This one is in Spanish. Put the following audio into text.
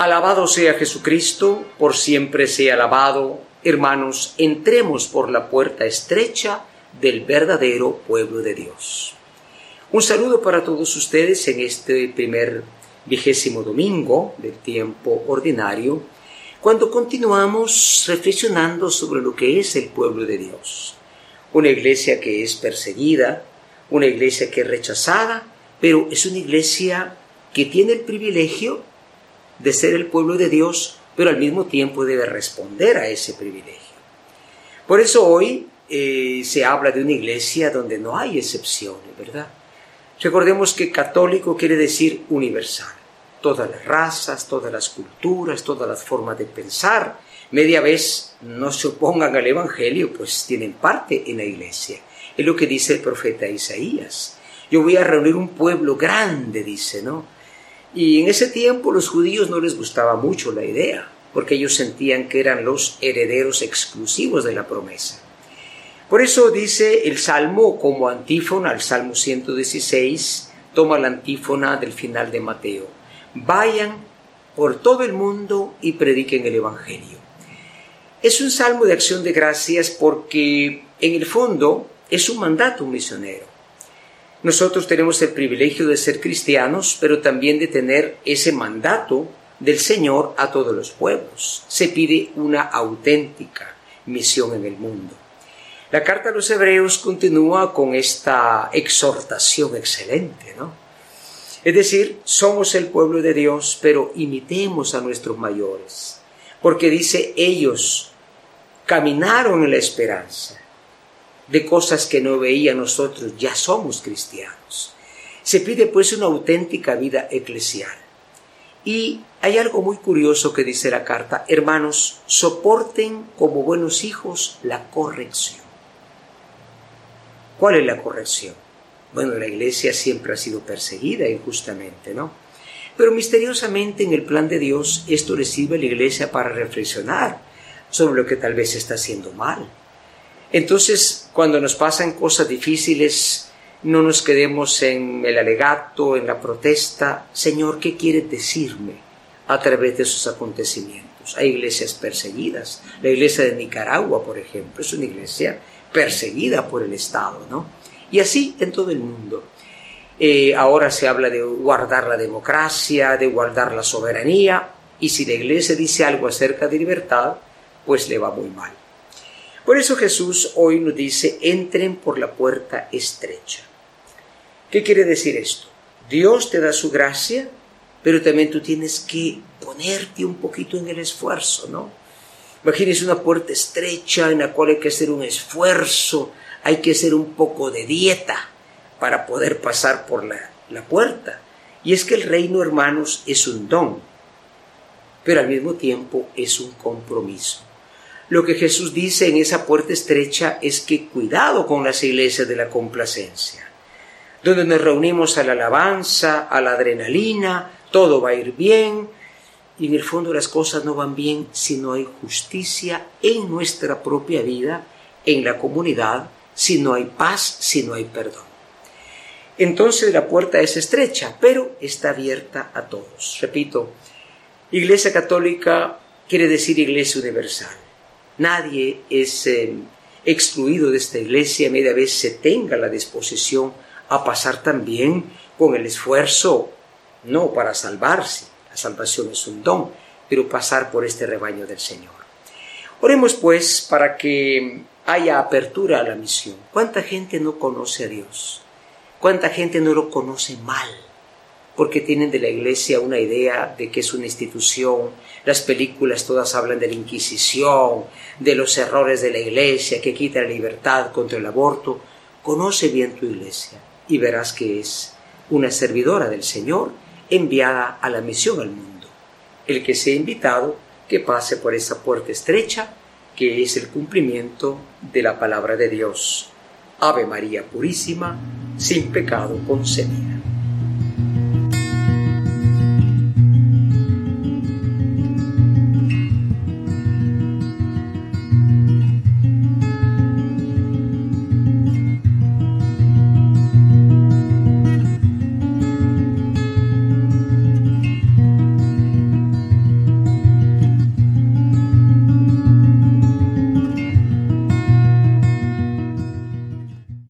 Alabado sea Jesucristo, por siempre sea alabado. Hermanos, entremos por la puerta estrecha del verdadero pueblo de Dios. Un saludo para todos ustedes en este primer vigésimo domingo del tiempo ordinario, cuando continuamos reflexionando sobre lo que es el pueblo de Dios. Una iglesia que es perseguida, una iglesia que es rechazada, pero es una iglesia que tiene el privilegio de ser el pueblo de Dios, pero al mismo tiempo debe responder a ese privilegio. Por eso hoy eh, se habla de una iglesia donde no hay excepciones, ¿verdad? Recordemos que católico quiere decir universal. Todas las razas, todas las culturas, todas las formas de pensar, media vez no se opongan al Evangelio, pues tienen parte en la iglesia. Es lo que dice el profeta Isaías. Yo voy a reunir un pueblo grande, dice, ¿no? Y en ese tiempo los judíos no les gustaba mucho la idea, porque ellos sentían que eran los herederos exclusivos de la promesa. Por eso dice el Salmo como antífona, el Salmo 116, toma la antífona del final de Mateo. Vayan por todo el mundo y prediquen el Evangelio. Es un salmo de acción de gracias porque en el fondo es un mandato misionero. Nosotros tenemos el privilegio de ser cristianos, pero también de tener ese mandato del Señor a todos los pueblos. Se pide una auténtica misión en el mundo. La carta a los hebreos continúa con esta exhortación excelente, ¿no? Es decir, somos el pueblo de Dios, pero imitemos a nuestros mayores, porque dice ellos caminaron en la esperanza de cosas que no veía nosotros, ya somos cristianos. Se pide pues una auténtica vida eclesial. Y hay algo muy curioso que dice la carta, hermanos, soporten como buenos hijos la corrección. ¿Cuál es la corrección? Bueno, la iglesia siempre ha sido perseguida injustamente, ¿no? Pero misteriosamente en el plan de Dios esto le sirve a la iglesia para reflexionar sobre lo que tal vez está haciendo mal entonces, cuando nos pasan cosas difíciles, no nos quedemos en el alegato, en la protesta. Señor, ¿qué quieres decirme a través de esos acontecimientos? Hay iglesias perseguidas. La iglesia de Nicaragua, por ejemplo, es una iglesia perseguida por el Estado, ¿no? Y así en todo el mundo. Eh, ahora se habla de guardar la democracia, de guardar la soberanía, y si la iglesia dice algo acerca de libertad, pues le va muy mal. Por eso Jesús hoy nos dice, entren por la puerta estrecha. ¿Qué quiere decir esto? Dios te da su gracia, pero también tú tienes que ponerte un poquito en el esfuerzo, ¿no? Imagínese una puerta estrecha en la cual hay que hacer un esfuerzo, hay que hacer un poco de dieta para poder pasar por la, la puerta. Y es que el reino, hermanos, es un don, pero al mismo tiempo es un compromiso. Lo que Jesús dice en esa puerta estrecha es que cuidado con las iglesias de la complacencia, donde nos reunimos a la alabanza, a la adrenalina, todo va a ir bien, y en el fondo las cosas no van bien si no hay justicia en nuestra propia vida, en la comunidad, si no hay paz, si no hay perdón. Entonces la puerta es estrecha, pero está abierta a todos. Repito, Iglesia Católica quiere decir Iglesia Universal. Nadie es eh, excluido de esta iglesia media vez se tenga la disposición a pasar también con el esfuerzo, no para salvarse, la salvación es un don, pero pasar por este rebaño del Señor. Oremos pues para que haya apertura a la misión. ¿Cuánta gente no conoce a Dios? ¿Cuánta gente no lo conoce mal? Porque tienen de la Iglesia una idea de que es una institución. Las películas todas hablan de la Inquisición, de los errores de la Iglesia que quita la libertad contra el aborto. Conoce bien tu Iglesia y verás que es una servidora del Señor enviada a la misión al mundo. El que sea invitado, que pase por esa puerta estrecha, que es el cumplimiento de la palabra de Dios. Ave María Purísima, sin pecado concebida.